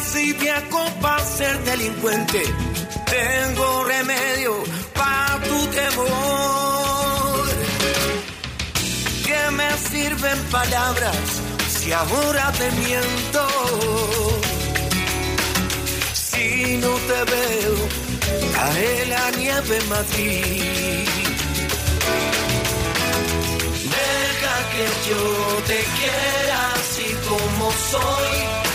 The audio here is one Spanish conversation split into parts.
nací viejo para ser delincuente. Tengo remedio para tu temor. ¿Qué me sirven palabras si ahora te miento? Si no te veo, cae la nieve en. Deja que yo te quiera así como soy,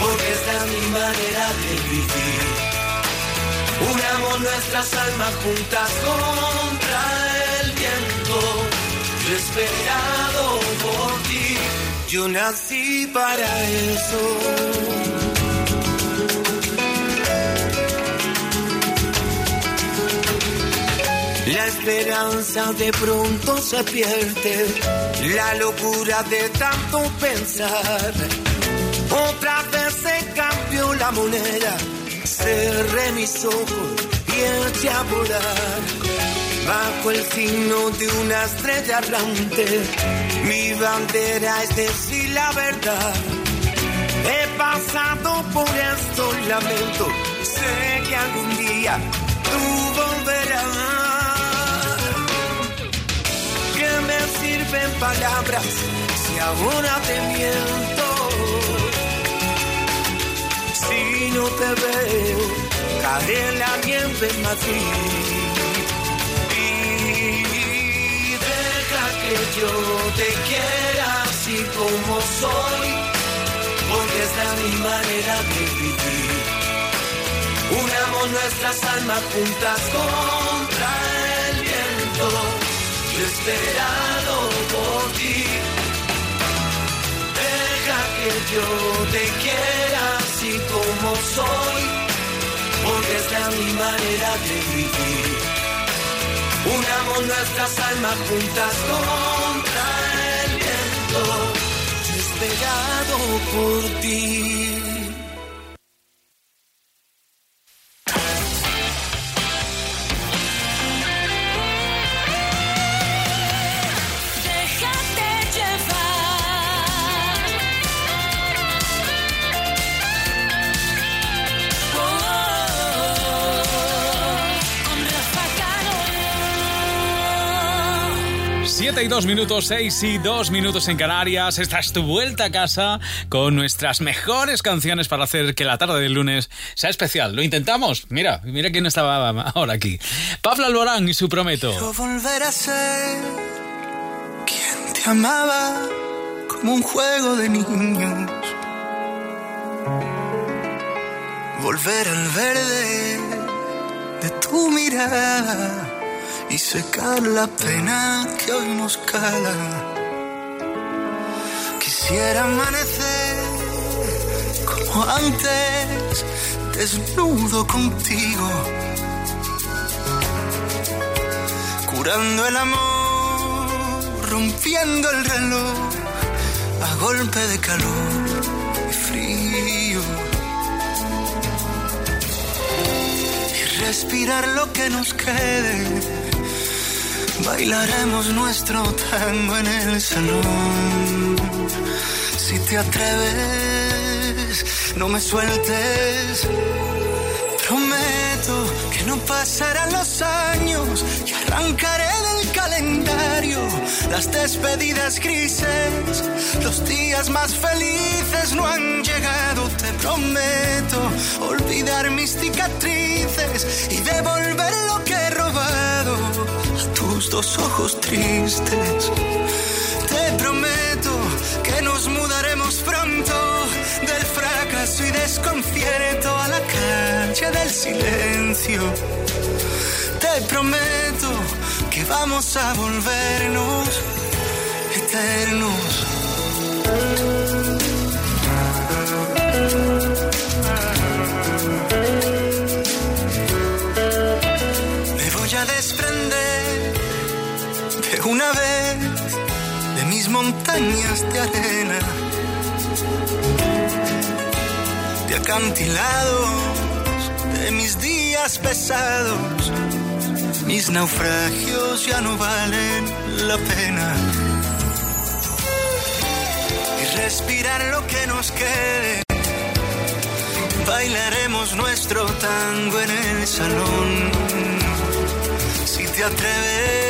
porque esta es mi manera de vivir. Unamos nuestras almas juntas contra el viento. Yo esperado por ti, yo nací para eso. La esperanza de pronto se pierde, la locura de tanto pensar. Otra vez se cambió la moneda, cerré mis ojos y eché a volar. Bajo el signo de una estrella errante, mi bandera es decir la verdad. He pasado por estos lamentos, sé que algún día tú volverás. ¿Qué me sirven palabras si ahora te miento? Si no te veo, cae la nieve en Madrid. Y deja que yo te quiera así como soy, porque es mi manera de vivir. Unamos nuestras almas juntas contra el viento. Esperado por ti. Deja que yo te quiera de vivir. Unamos nuestras almas juntas contra el viento. Yo he esperado por ti. 32 minutos, 6 y 2 minutos en Canarias. Esta es tu vuelta a casa con nuestras mejores canciones para hacer que la tarde del lunes sea especial. Lo intentamos. Mira, mira quién estaba ahora aquí. Pablo Alborán y su Prometo. Yo volver a ser quien te amaba como un juego de niños. Volver al verde de tu mirada y secar la pena que hoy nos cala. Quisiera amanecer como antes, desnudo contigo curando el amor, rompiendo el reloj a golpe de calor y frío. Y respirar lo que nos quede, bailaremos nuestro tango en el salón. Si te atreves, no me sueltes. Prometo que no pasarán los años y arrancaré del calendario las despedidas grises. Los días más felices no han llegado, te prometo olvidar mis cicatrices y devolver lo que tus dos ojos tristes. Te prometo que nos mudaremos pronto del fracaso y desconcierto a la calle del silencio. Te prometo que vamos a volvernos eternos. Me voy a desprender una vez de mis montañas de arena, de acantilados, de mis días pesados. Mis naufragios ya no valen la pena. Y respirar lo que nos quede, bailaremos nuestro tango en el salón. Si te atreves,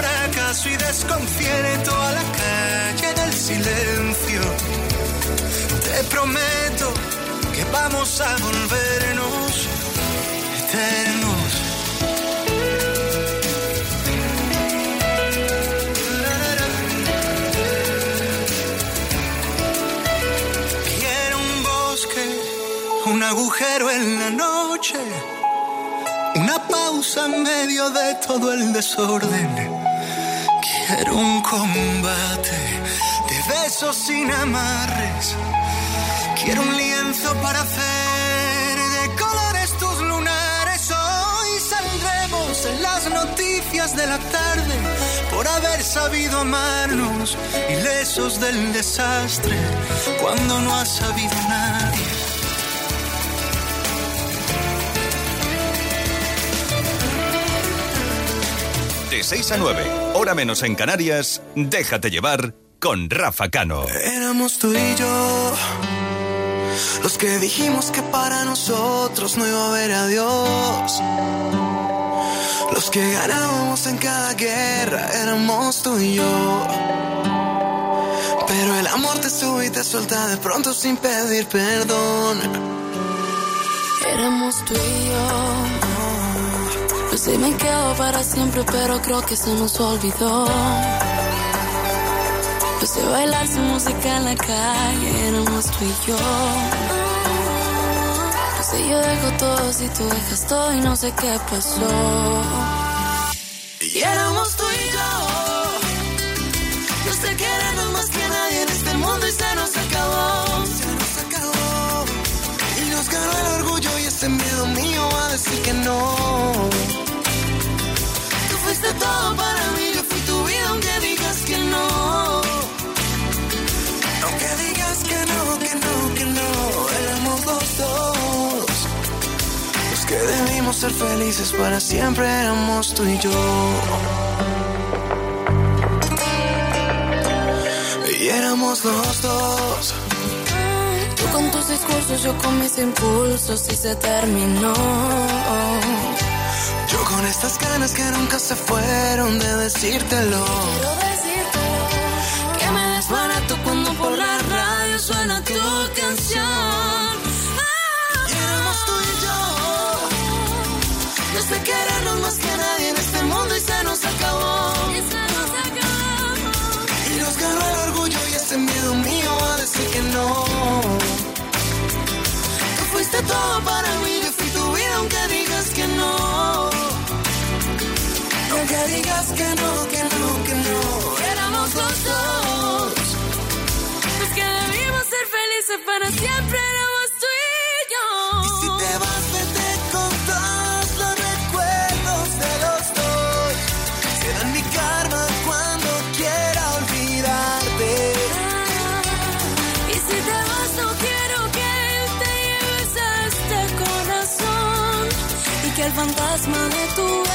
fracaso y desconcierto a la calle del silencio. Te prometo que vamos a volvernos eternos. Quiero un bosque, un agujero en la noche, una pausa en medio de todo el desorden. Quiero un combate de besos sin amarres. Quiero un lienzo para hacer de colores tus lunares. Hoy saldremos en las noticias de la tarde por haber sabido amarnos, ilesos del desastre, cuando no ha sabido nadie. De 6 a 9, hora menos en Canarias, déjate llevar con Rafa Cano. Éramos tú y yo los que dijimos que para nosotros no iba a haber adiós. Los que ganábamos en cada guerra éramos tú y yo. Pero el amor te sube y te suelta de pronto sin pedir perdón. Éramos tú y yo. Sé, me quedo para siempre, pero creo que se nos olvidó. No sé bailar sin música en la calle, éramos tú y yo. No sé, yo dejo todo si tú dejas todo y no sé qué pasó. Y éramos todo para mí, yo fui tu vida aunque digas que no. Aunque digas que no, que no, que no. Éramos los dos. Los que debimos ser felices para siempre éramos tú y yo. Y éramos los dos. Tú con tus discursos, yo con mis impulsos y se terminó. Con estas ganas que nunca se fueron de decírtelo. Quiero decirte que me desbarato cuando por la radio suena tu canción. Y éramos tú y yo. No sé querernos más que nadie en este mundo y se nos acabó. Y se nos acabó. Y nos ganó el orgullo y ese miedo mío a decir que no. Tú fuiste todo para mí, Digas que no, que no, que no. Éramos los dos. Los que debimos ser felices para siempre éramos tú y yo. Y si te vas, vete con todos los recuerdos de los dos. Serán mi karma cuando quiera olvidarte. Y si te vas, no quiero que te lleves a este corazón. Y que el fantasma de tu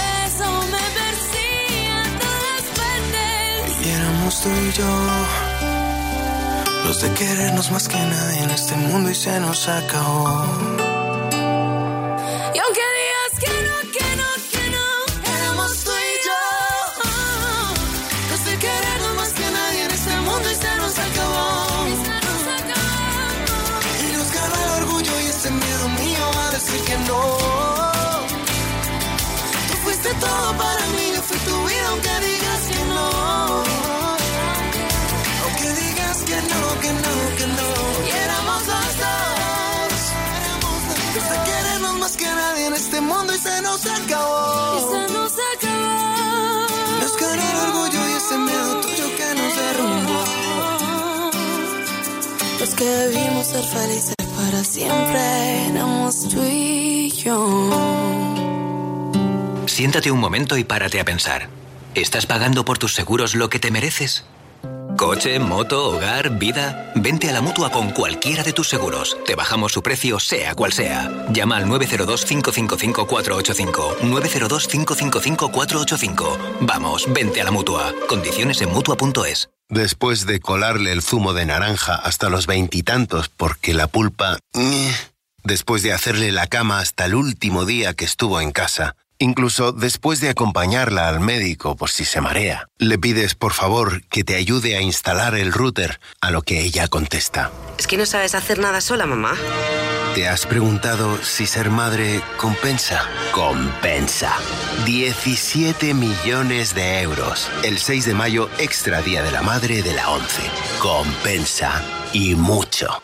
éramos tú y yo. Los de querernos más que nadie en este mundo y se nos acabó. Y aunque digas que no, que no, que no, éramos tú y yo. Los de querernos más que nadie en este mundo y se nos acabó. Y nos ganó el orgullo y ese miedo mío a decir que no. Tú fuiste todo para se nos Y acabó. se nos acabó. Nos ganó el orgullo y ese miedo tuyo que nos derrumbó. Los que debimos ser felices para siempre éramos tú y yo. Siéntate un momento y párate a pensar. ¿Estás pagando por tus seguros lo que te mereces? Coche, moto, hogar, vida. Vente a la mutua con cualquiera de tus seguros. Te bajamos su precio, sea cual sea. Llama al 902-555-485. 902-555-485. Vamos, vente a la mutua. Condiciones en mutua.es. Después de colarle el zumo de naranja hasta los veintitantos porque la pulpa... Después de hacerle la cama hasta el último día que estuvo en casa Incluso después de acompañarla al médico por si se marea, le pides por favor que te ayude a instalar el router, a lo que ella contesta. Es que no sabes hacer nada sola, mamá. ¿Te has preguntado si ser madre compensa? Compensa. 17 millones de euros. El 6 de mayo, extra Día de la Madre de la 11. Compensa. Y mucho.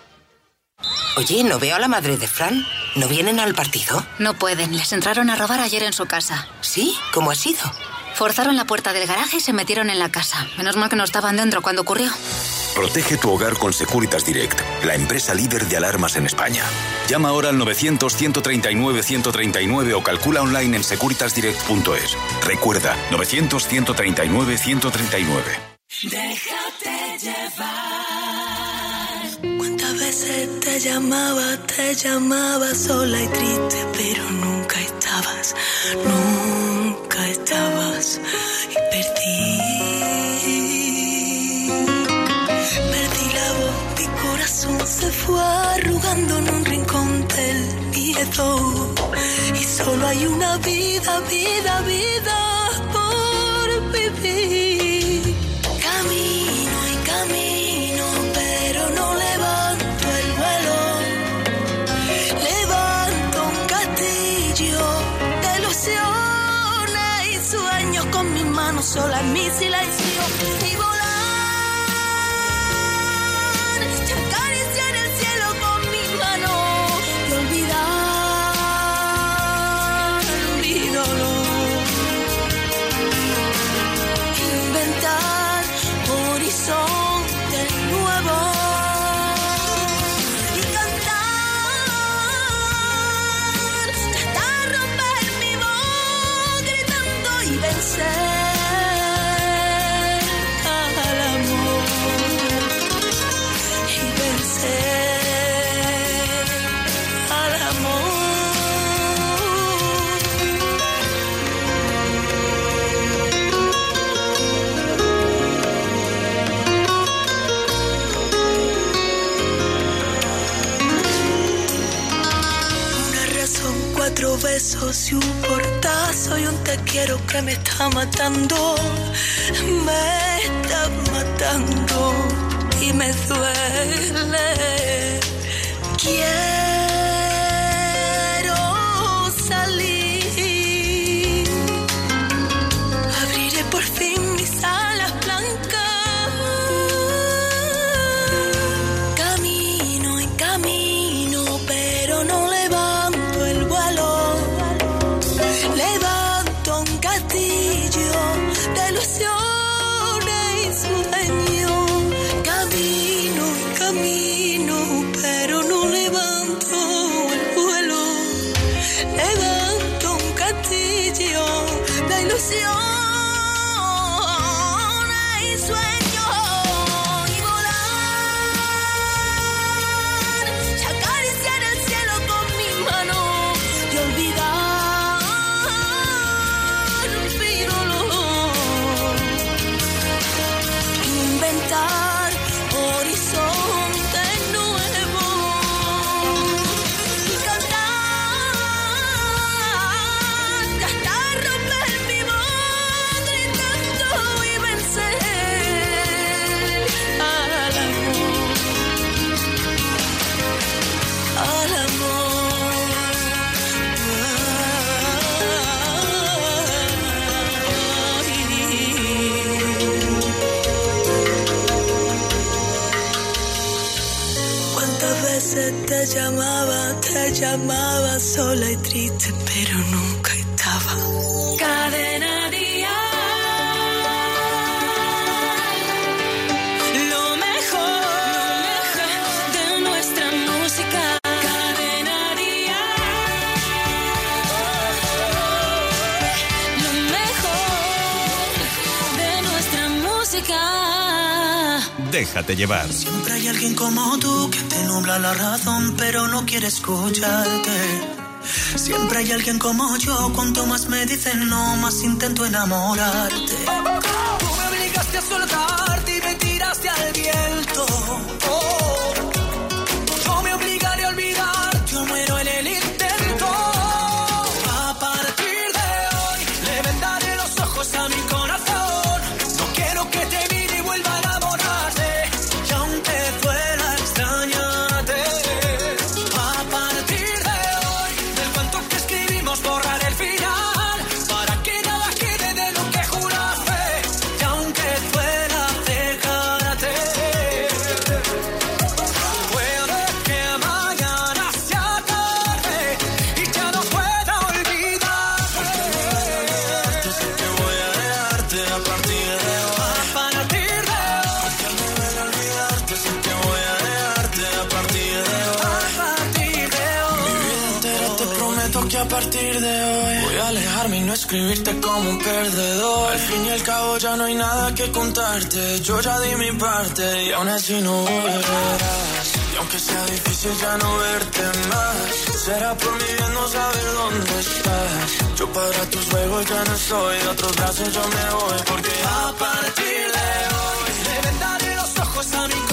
Oye, ¿no veo a la madre de Fran? ¿No vienen al partido? No pueden, les entraron a robar ayer en su casa. ¿Sí? ¿Cómo ha sido? Forzaron la puerta del garaje y se metieron en la casa. Menos mal que no estaban dentro cuando ocurrió. Protege tu hogar con Securitas Direct, la empresa líder de alarmas en España. Llama ahora al 900-139-139 o calcula online en securitasdirect.es. Recuerda, 900-139-139. Déjate llevar. ¿Cuántas veces te llamaba, te llamaba sola y triste, pero nunca estabas, nunca estabas y perdí. Perdí la voz, mi corazón se fue arrugando en un rincón del miedo. Y solo hay una vida, vida, vida por vivir. Sola mi silencio y un portazo y un te quiero que me está matando, me está matando y me duele. Quiero sola y triste, pero nunca estaba. Cadena día. déjate llevar. Siempre hay alguien como tú que te nubla la razón, pero no quiere escucharte. Siempre hay alguien como yo, cuanto más me dicen no, más intento enamorarte. Tú me obligaste a soltarte y me tiraste al viento. No hay nada que contarte. Yo ya di mi parte y aún así no volverás. Y aunque sea difícil ya no verte más, será por mi bien no saber dónde estás. Yo para tus juegos ya no soy, de otros brazos yo me voy. Porque a partir de hoy le vendaré los ojos a mi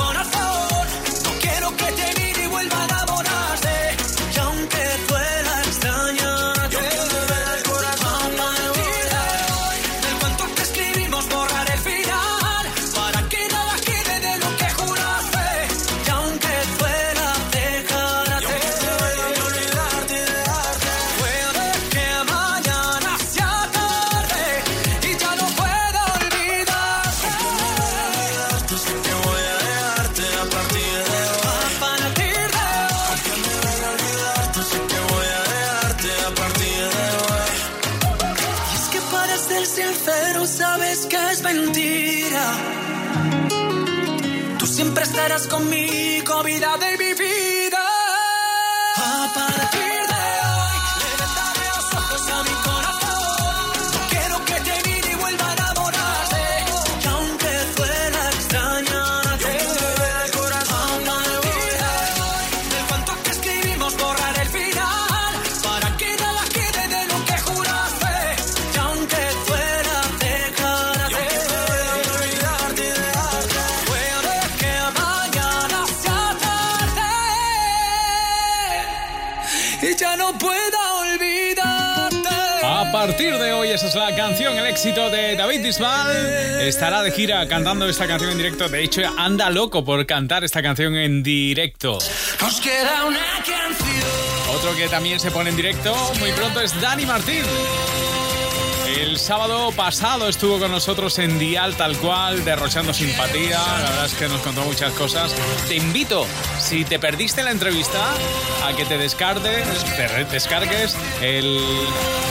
estarás conmigo, canción, el éxito de David Bisbal. Estará de gira cantando esta canción en directo. De hecho, anda loco por cantar esta canción en directo. Nos queda una canción. Otro que también se pone en directo muy pronto es Dani Martín. El sábado pasado estuvo con nosotros en Dial tal cual, derrochando simpatía. La verdad es que nos contó muchas cosas. Te invito, si te perdiste la entrevista, a que te descargues, te descargues el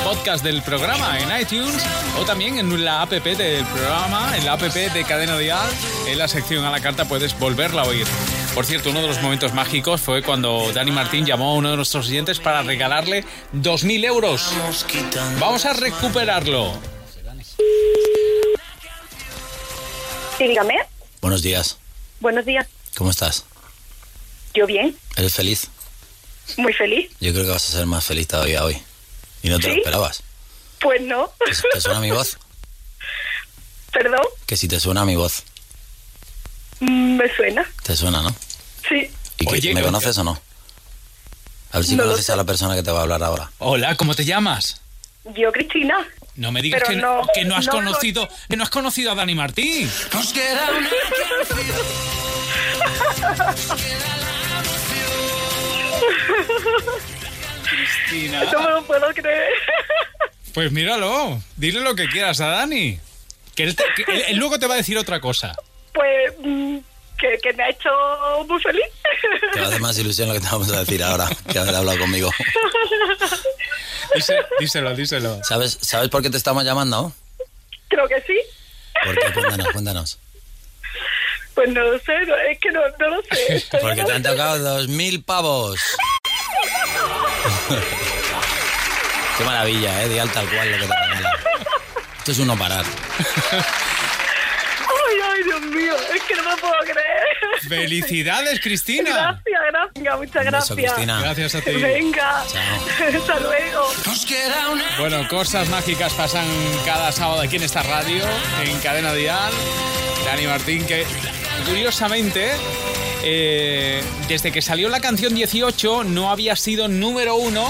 podcast del programa en iTunes o también en la app del programa, en la app de Cadena Dial. En la sección a la carta puedes volverla a oír. Por cierto, uno de los momentos mágicos fue cuando Dani Martín llamó a uno de nuestros oyentes para regalarle 2.000 euros. Vamos a recuperarlo. Sí, dígame. Buenos días. Buenos días. ¿Cómo estás? Yo bien, ¿Eres feliz? muy feliz. Yo creo que vas a ser más feliz todavía hoy. ¿Y no te lo esperabas? Pues no. ¿Te suena mi voz? Perdón, Que si te suena mi voz. Mm, me suena. Te suena, ¿no? Sí. ¿Y Oye, me conoces o no? A ver si No conoces a la persona que te va a hablar ahora. Hola, ¿cómo te llamas? Yo, Cristina. No me digas que no- que no has no conocido, que no has conocido a Dani Martín. Nos queda una Cristina. No me lo puedo creer. Pues míralo, dile lo que quieras a Dani. Que él, te- que él- él luego te va a decir otra cosa. Pues mm, que, que me ha hecho muy feliz. Te va a hacer más ilusión lo que te vamos a decir ahora, que haber hablado conmigo. Díselo, díselo. ¿Sabes, ¿Sabes por qué te estamos llamando? Creo que sí. ¿Por qué? Cuéntanos, cuéntanos. Pues no lo sé, no- es que no, no lo sé. Porque te han tocado dos mil pavos. Qué maravilla, ¿eh? Dial tal cual lo que te regala. Esto es uno parar. Ay, ay, Dios mío, es puedo creer. Felicidades, Cristina. Gracias, gracias, muchas beso, gracias. Cristina. Gracias a ti. Venga, hasta luego. Bueno, cosas mágicas pasan cada sábado aquí en esta radio, en Cadena Dial. Dani Martín, que curiosamente, eh, desde que salió la canción 18, no había sido número uno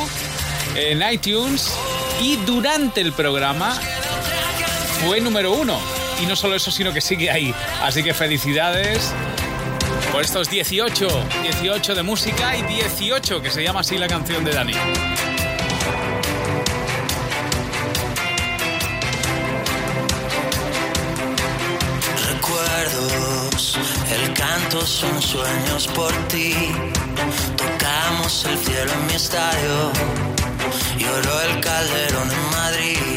en iTunes y durante el programa fue número uno. Y no solo eso, sino que sigue ahí. Así que felicidades por estos 18, 18 de música y 18, que se llama así la canción de Dani. Recuerdos, el canto son sueños por ti. Tocamos el cielo en mi estadio, lloró el calderón en Madrid.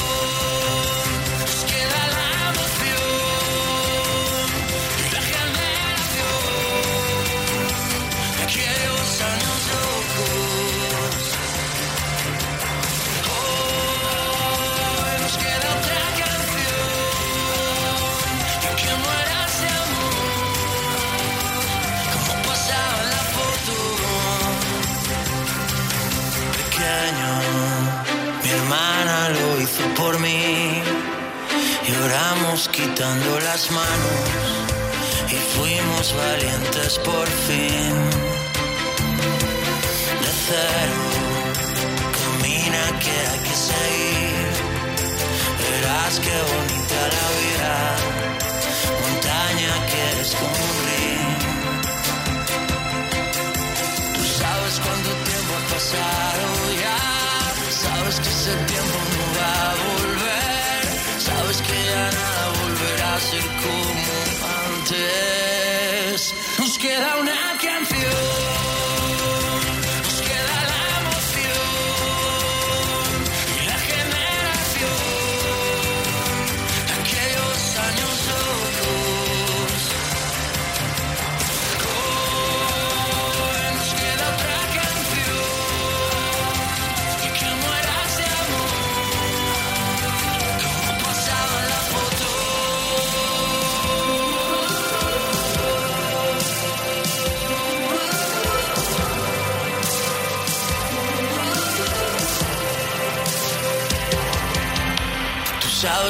Lloramos quitando las manos y fuimos valientes por fin. De cero, camina que hay que seguir. Verás qué bonita la vida, montaña que río. Tú sabes cuánto tiempo ha pasado ya, sabes que ese tiempo no va a volver, sabes que ya nada volverá a ser como antes. Nos queda una canción,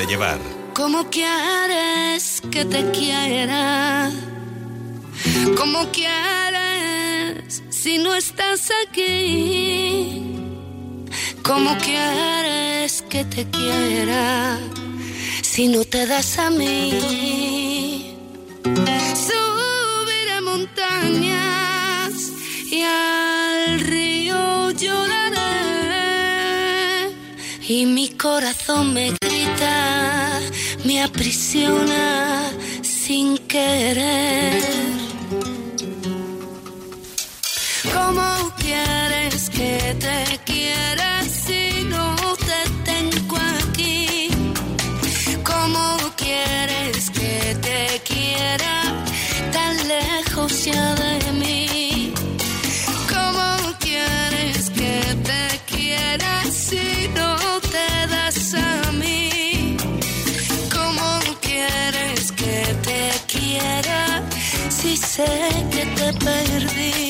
Déjate llevar. ¿Cómo quieres que te quiera? ¿Cómo quieres si no estás aquí? ¿Cómo quieres que te quiera si no te das a mí? Subiré montañas y al y mi corazón me grita, me aprisiona sin querer. ¿Cómo quieres que te quiera si no te tengo aquí? ¿Cómo quieres que te quiera tan lejos ya de sé que te perdí.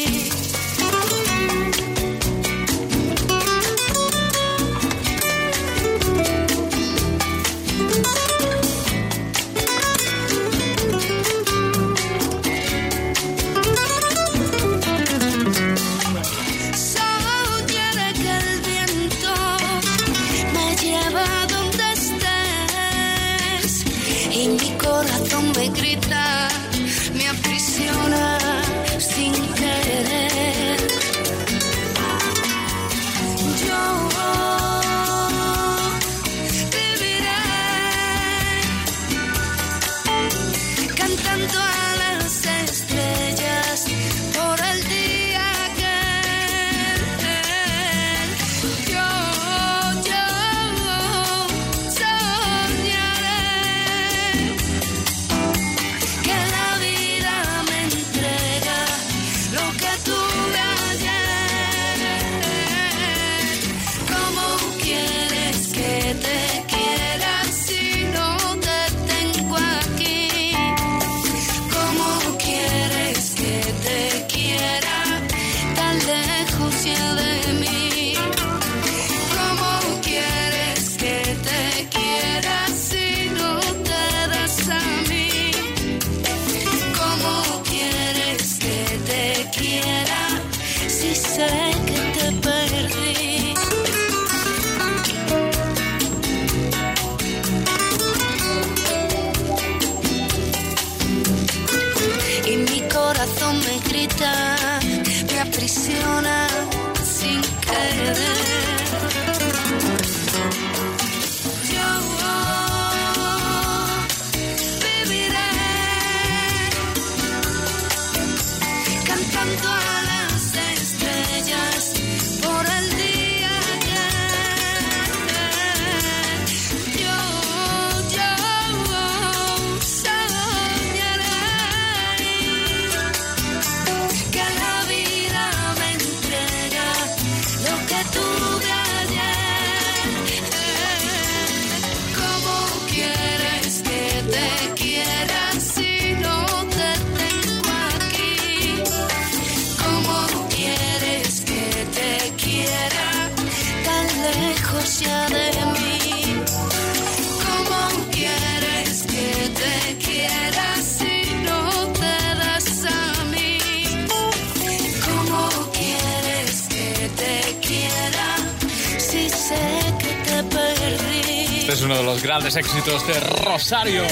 Uno de los grandes éxitos de Rosario.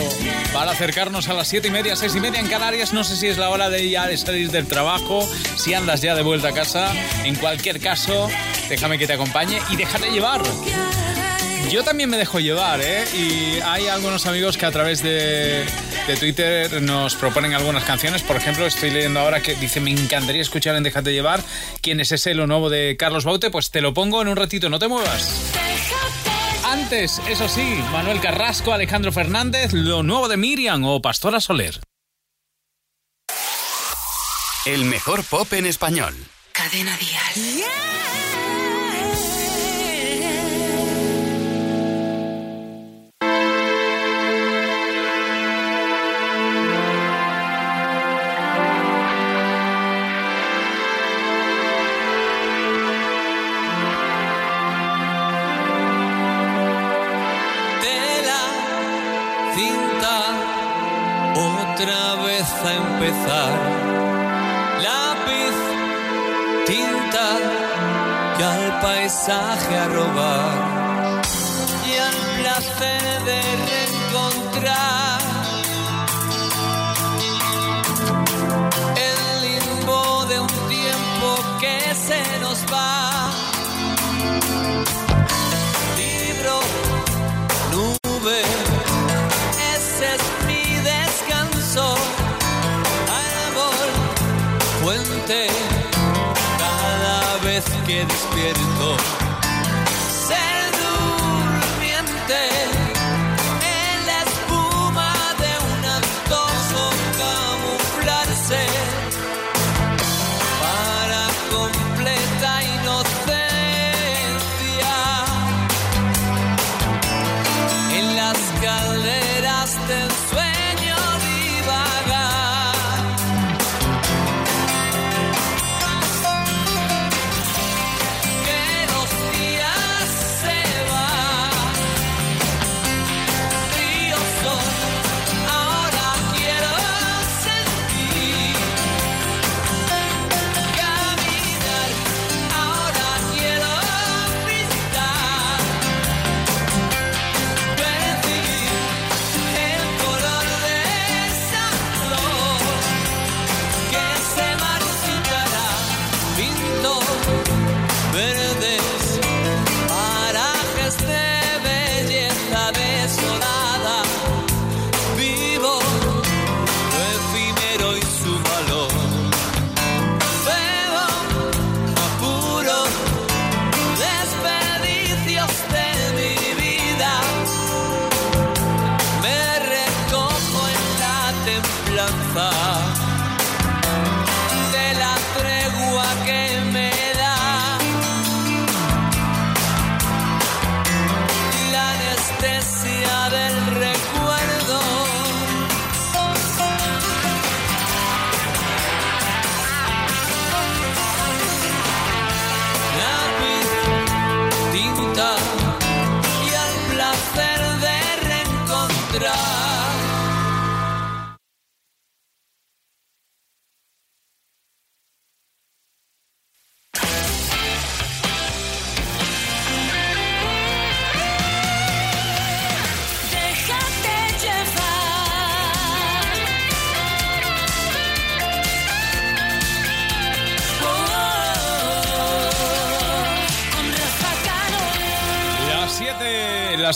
Para acercarnos a las siete y media, seis y media en Canarias, no sé si es la hora de ya de salir del trabajo, si andas ya de vuelta a casa. En cualquier caso, déjame que te acompañe y déjate llevar. Yo también me dejo llevar, ¿eh? Y hay algunos amigos que a través de, de Twitter nos proponen algunas canciones. Por ejemplo, estoy leyendo ahora que dice, me encantaría escuchar en Déjate llevar. ¿Quién es ese, lo nuevo de Carlos Baute? Pues te lo pongo en un ratito, no te muevas. Antes, eso sí, Manuel Carrasco, Alejandro Fernández, lo nuevo de Miriam o Pastora Soler. El mejor pop en español. Cadena Dial. tela, Lápiz, tinta y al paisaje a robar. Y al placer de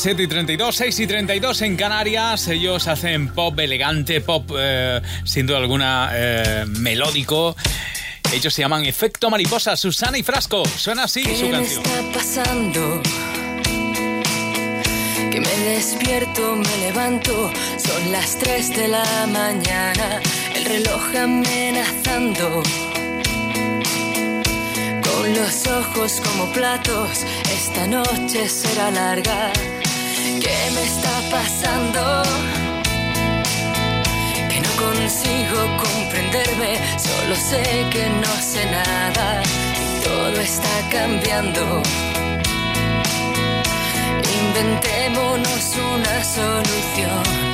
7 y 32, 6 y 32 en Canarias. Ellos hacen pop elegante, pop eh, sin duda alguna eh, melódico. Ellos se llaman Efecto Mariposa, Susana y Frasco. Suena así ¿Qué su canción. Me está pasando? Que me despierto, me levanto, son las 3 de la mañana, el reloj amenazando Con los ojos como platos, esta noche será larga. ¿Qué me está pasando? Que no consigo comprenderme, solo sé que no sé nada. Todo está cambiando. Inventémonos una solución.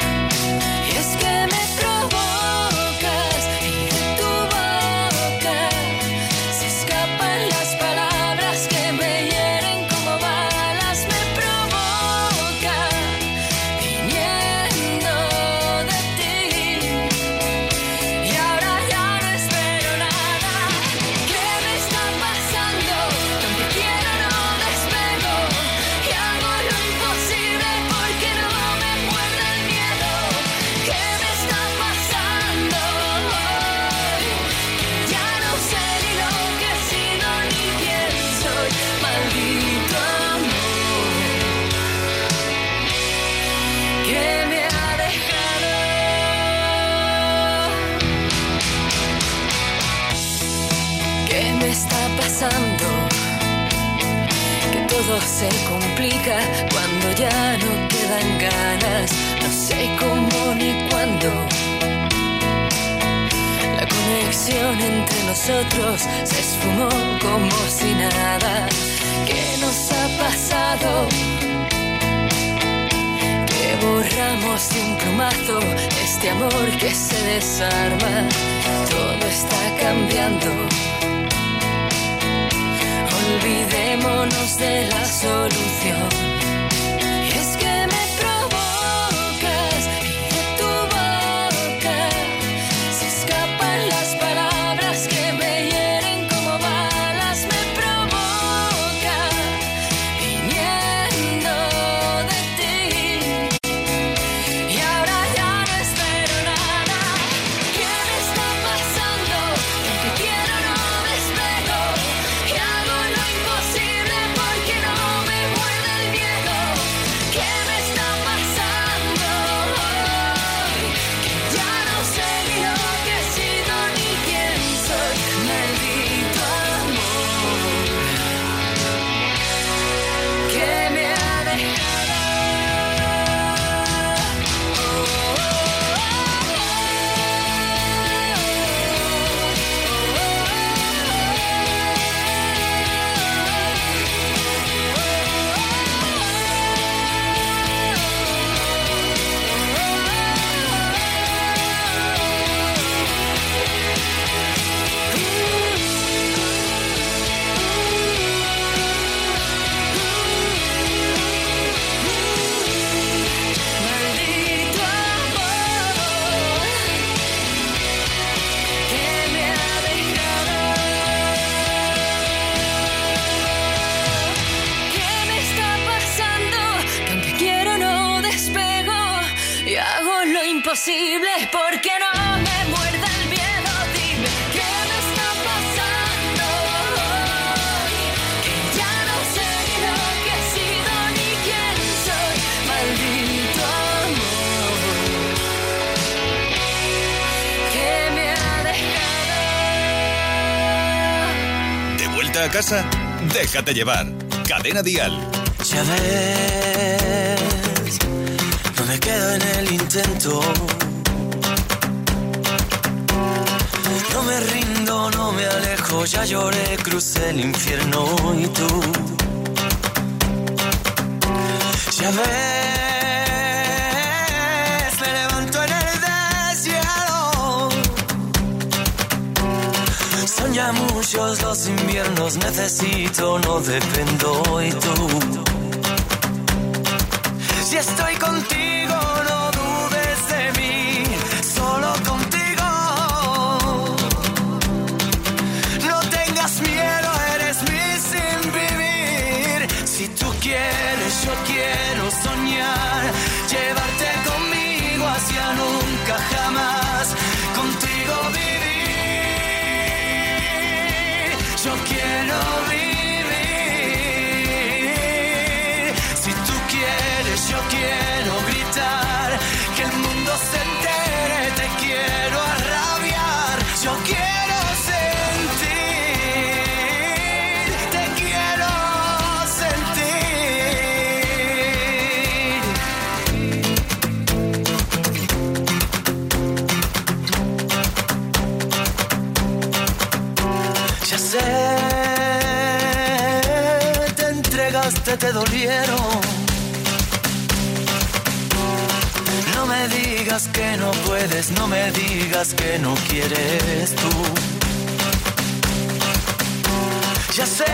Déjate llevar. Cadena Dial. Sabes, no me quedo en el intento. No me rindo, no me alejo, ya lloré, crucé el infierno y tú. Ya ves, los inviernos, necesito, no dependo y tú. Te dolieron. No me digas que no puedes, no me digas que no quieres tú. Ya sé,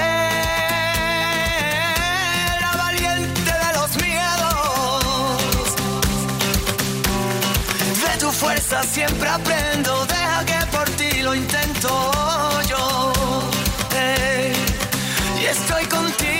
fuerza siempre aprendo, deja que por ti lo intento yo. Y estoy contigo,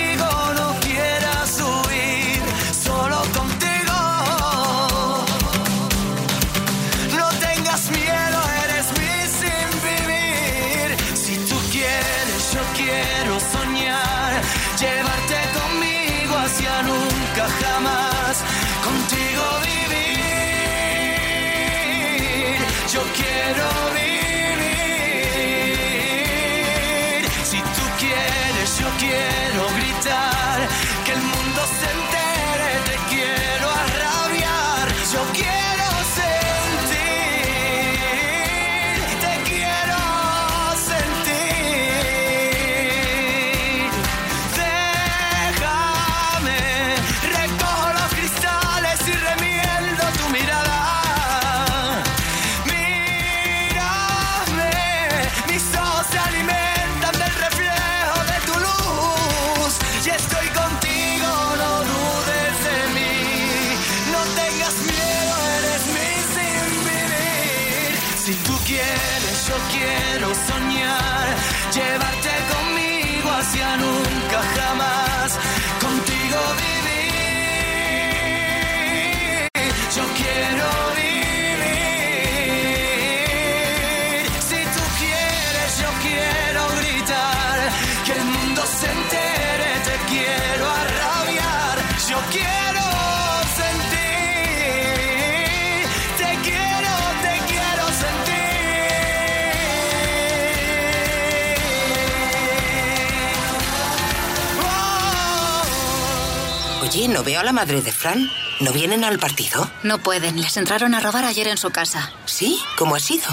madre de Fran? ¿No vienen al partido? No pueden, les entraron a robar ayer en su casa. ¿Sí? ¿Cómo ha sido?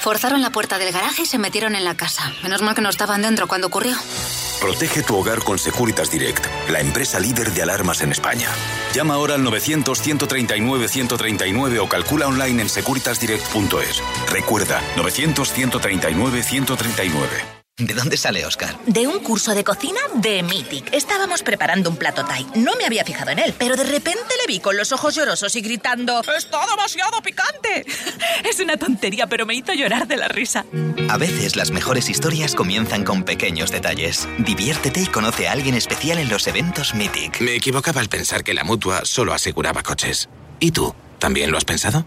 Forzaron la puerta del garaje y se metieron en la casa. Menos mal que no estaban dentro cuando ocurrió. Protege tu hogar con Securitas Direct, la empresa líder de alarmas en España. Llama ahora al 900-139-139 o calcula online en securitasdirect.es. Recuerda, 900-139-139. ¿De dónde sale Oscar? De un curso de cocina de Mythic. Estábamos preparando un plato Thai. No me había fijado en él, pero de repente le vi con los ojos llorosos y gritando ¡Está demasiado picante! Es una tontería, pero me hizo llorar de la risa. A veces las mejores historias comienzan con pequeños detalles. Diviértete y conoce a alguien especial en los eventos Mythic. Me equivocaba al pensar que la mutua solo aseguraba coches. ¿Y tú? ¿También lo has pensado?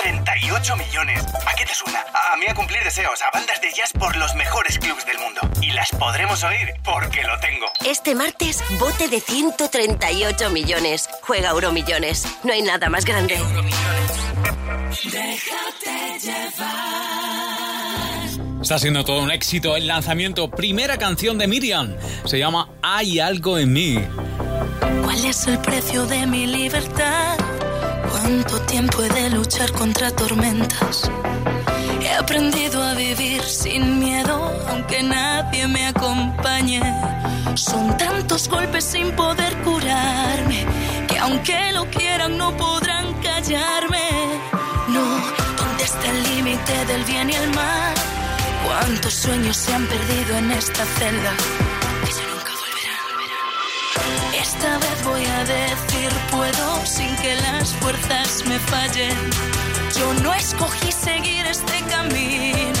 138 millones. ¿A qué te suena? A mí a cumplir deseos, a bandas de jazz por los mejores clubs del mundo. Y las podremos oír porque lo tengo. Este martes, bote de 138 millones. Juega Euromillones. No hay nada más grande. Déjate llevar. Está siendo todo un éxito el lanzamiento. Primera canción de Miriam. Se llama Hay algo en mí. ¿Cuál es el precio de mi libertad? ¿Cuánto tiempo he de luchar contra tormentas? He aprendido a vivir sin miedo, aunque nadie me acompañe. Son tantos golpes sin poder curarme, que aunque lo quieran no podrán callarme. No, ¿dónde está el límite del bien y el mal? ¿Cuántos sueños se han perdido en esta celda? Que ya nunca volverán. Esta vez voy a decir puedo sin que las fuerzas me fallen. Yo no escogí seguir este camino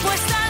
Dispuesta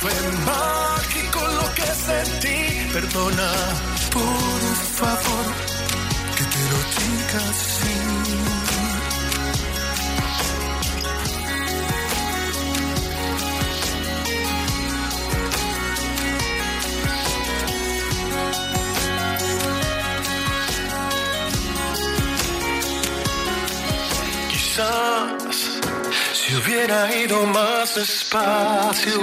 fue mágico lo que sentí. Perdona, por favor, que te lo diga así. si hubiera ido más despacio,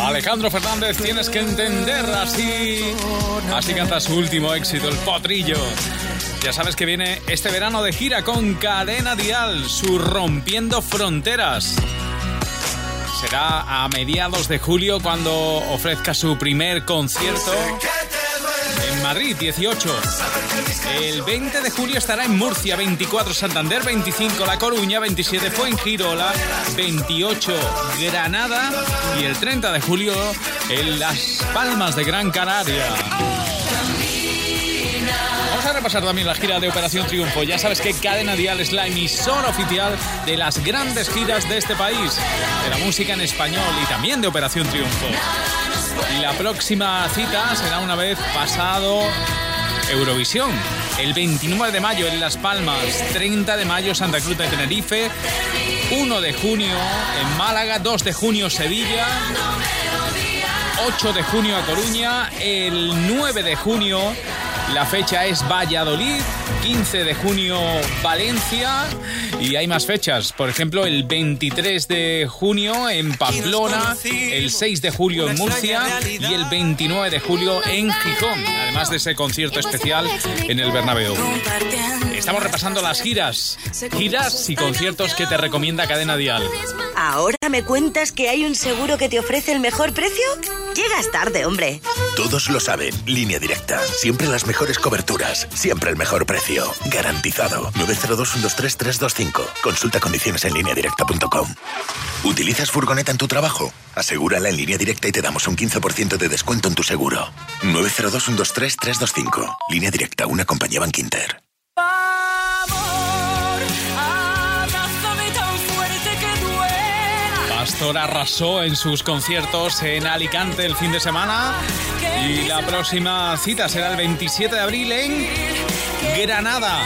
Alejandro Fernández, tienes que entender así. Así canta su último éxito, El Potrillo. Ya sabes que viene este verano de gira con Cadena Dial, su Rompiendo Fronteras. Será a mediados de julio cuando ofrezca su primer concierto en Madrid, 18. El 20 de julio estará en Murcia, 24 Santander, 25 La Coruña, 27 Fuengirola, 28 Granada y el 30 de julio en Las Palmas de Gran Canaria. Vamos a repasar también la gira de Operación Triunfo. Ya sabes que Cadena Dial es la emisora oficial de las grandes giras de este país, de la música en español y también de Operación Triunfo. Y la próxima cita será una vez pasado Eurovisión. El 29 de mayo en Las Palmas, 30 de mayo Santa Cruz de Tenerife, 1 de junio en Málaga, 2 de junio Sevilla, 8 de junio a Coruña, el 9 de junio la fecha es Valladolid, 15 de junio Valencia y hay más fechas. Por ejemplo, el 23 de junio en Pamplona, el 6 de julio en Murcia y el 29 de julio en Gijón. Además de ese concierto especial en el Bernabéu. Estamos repasando las giras, giras y conciertos que te recomienda Cadena Dial. ¿Ahora me cuentas que hay un seguro que te ofrece el mejor precio? Llegas tarde, hombre. Todos lo saben. Línea directa. Siempre las mejores coberturas. Siempre el mejor precio. Garantizado. 902-123-325. Consulta condiciones en directa.com. ¿Utilizas furgoneta en tu trabajo? Asegúrala en línea directa y te damos un 15% de descuento en tu seguro. 902-123-325. Línea directa. Una compañía Banquinter. Pastor arrasó en sus conciertos en Alicante el fin de semana y la próxima cita será el 27 de abril en Granada.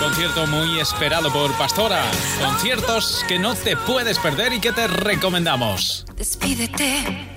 Concierto muy esperado por Pastora. Conciertos que no te puedes perder y que te recomendamos. Despídete,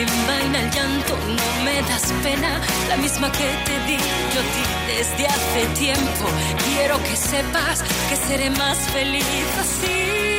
envaina el llanto, no me das pena. La misma que te di yo a ti desde hace tiempo. Quiero que sepas que seré más feliz así.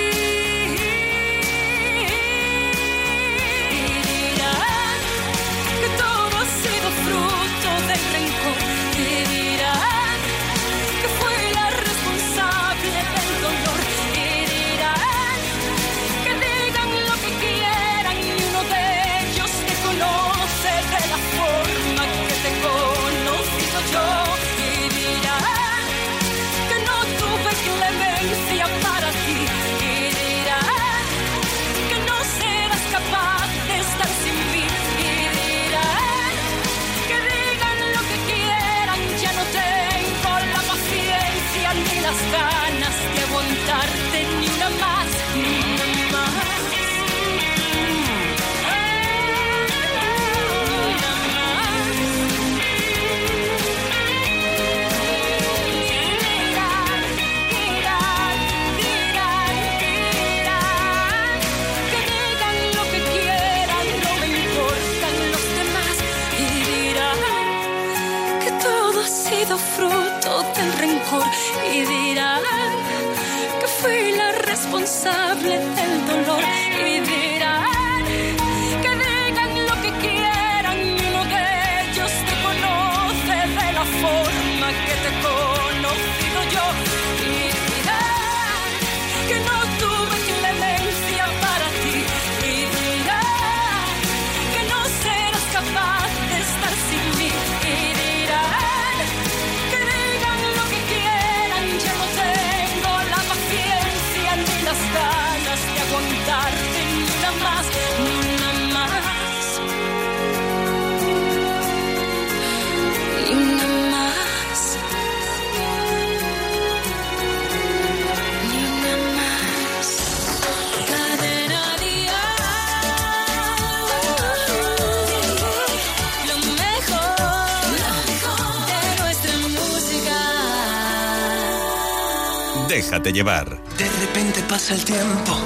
De repente pasa el tiempo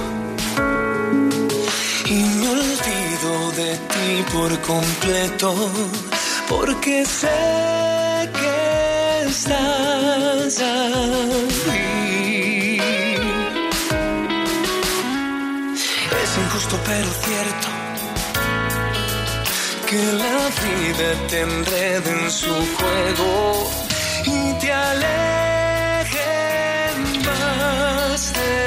y me olvido de ti por completo, porque sé que estás ahí. Es injusto pero cierto que la vida te enrede en su juego y te aleja quiero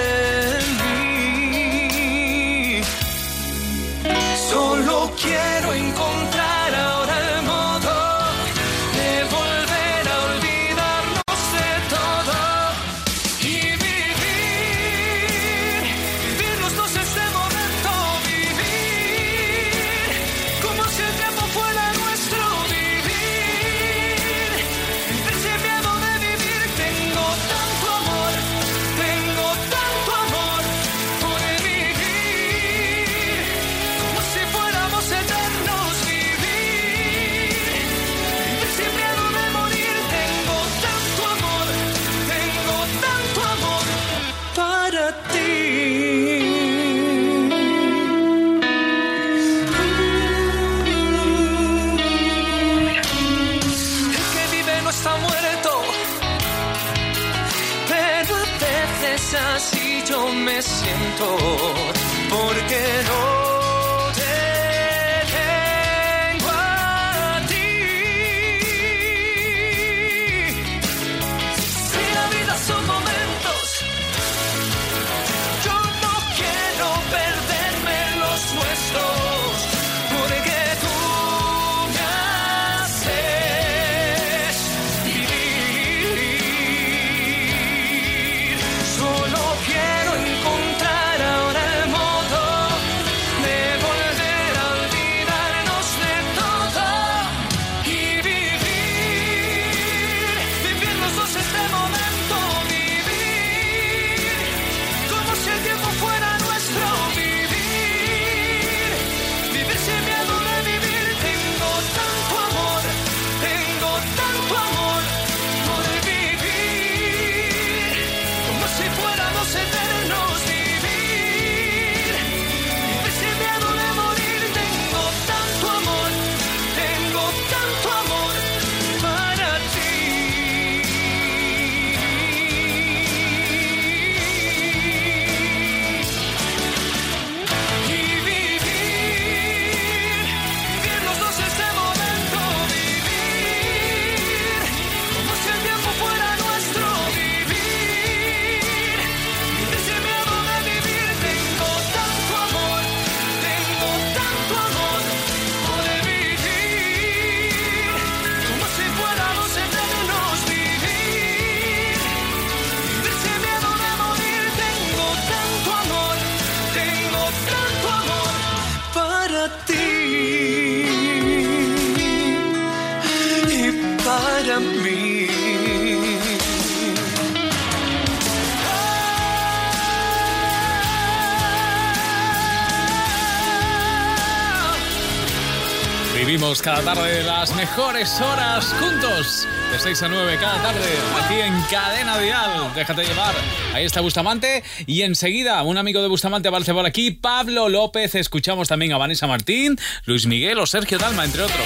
mejores horas juntos, de 6 a 9 cada tarde, aquí en Cadena Dial. Déjate llevar. Ahí está Bustamante. Y enseguida, un amigo de Bustamante aparece por aquí, Pablo López. Escuchamos también a Vanessa Martín, Luis Miguel o Sergio Dalma, entre otros.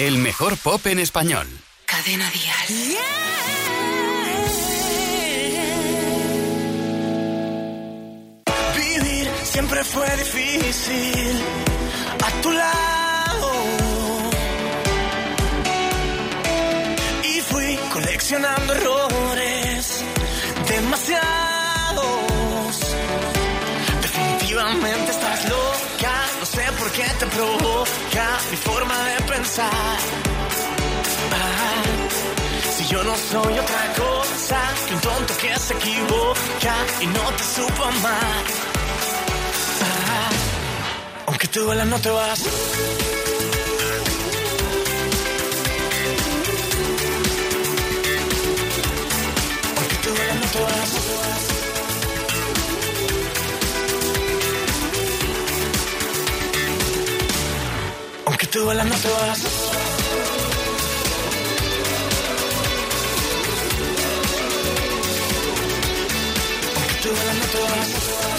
El mejor pop en español. Cadena Dial. Vivir siempre fue difícil a tu lado. Y fui coleccionando errores demasiados. Definitivamente estás loca, no sé por qué te provoca mi forma de pensar. Si yo no soy otra cosa que un tonto que se equivoca y no te supo amar. Te duela no te vas. Aunque te duela no te vas. Aunque te duela no te vas. Aunque te duela no te vas.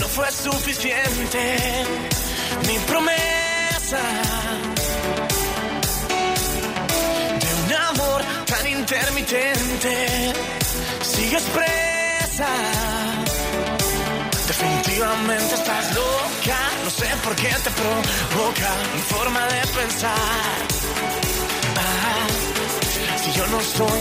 No fue suficiente mi promesa de un amor tan intermitente. Sigues presa. Definitivamente estás loca. No sé por qué te provoca mi forma de pensar. Ah, si yo no soy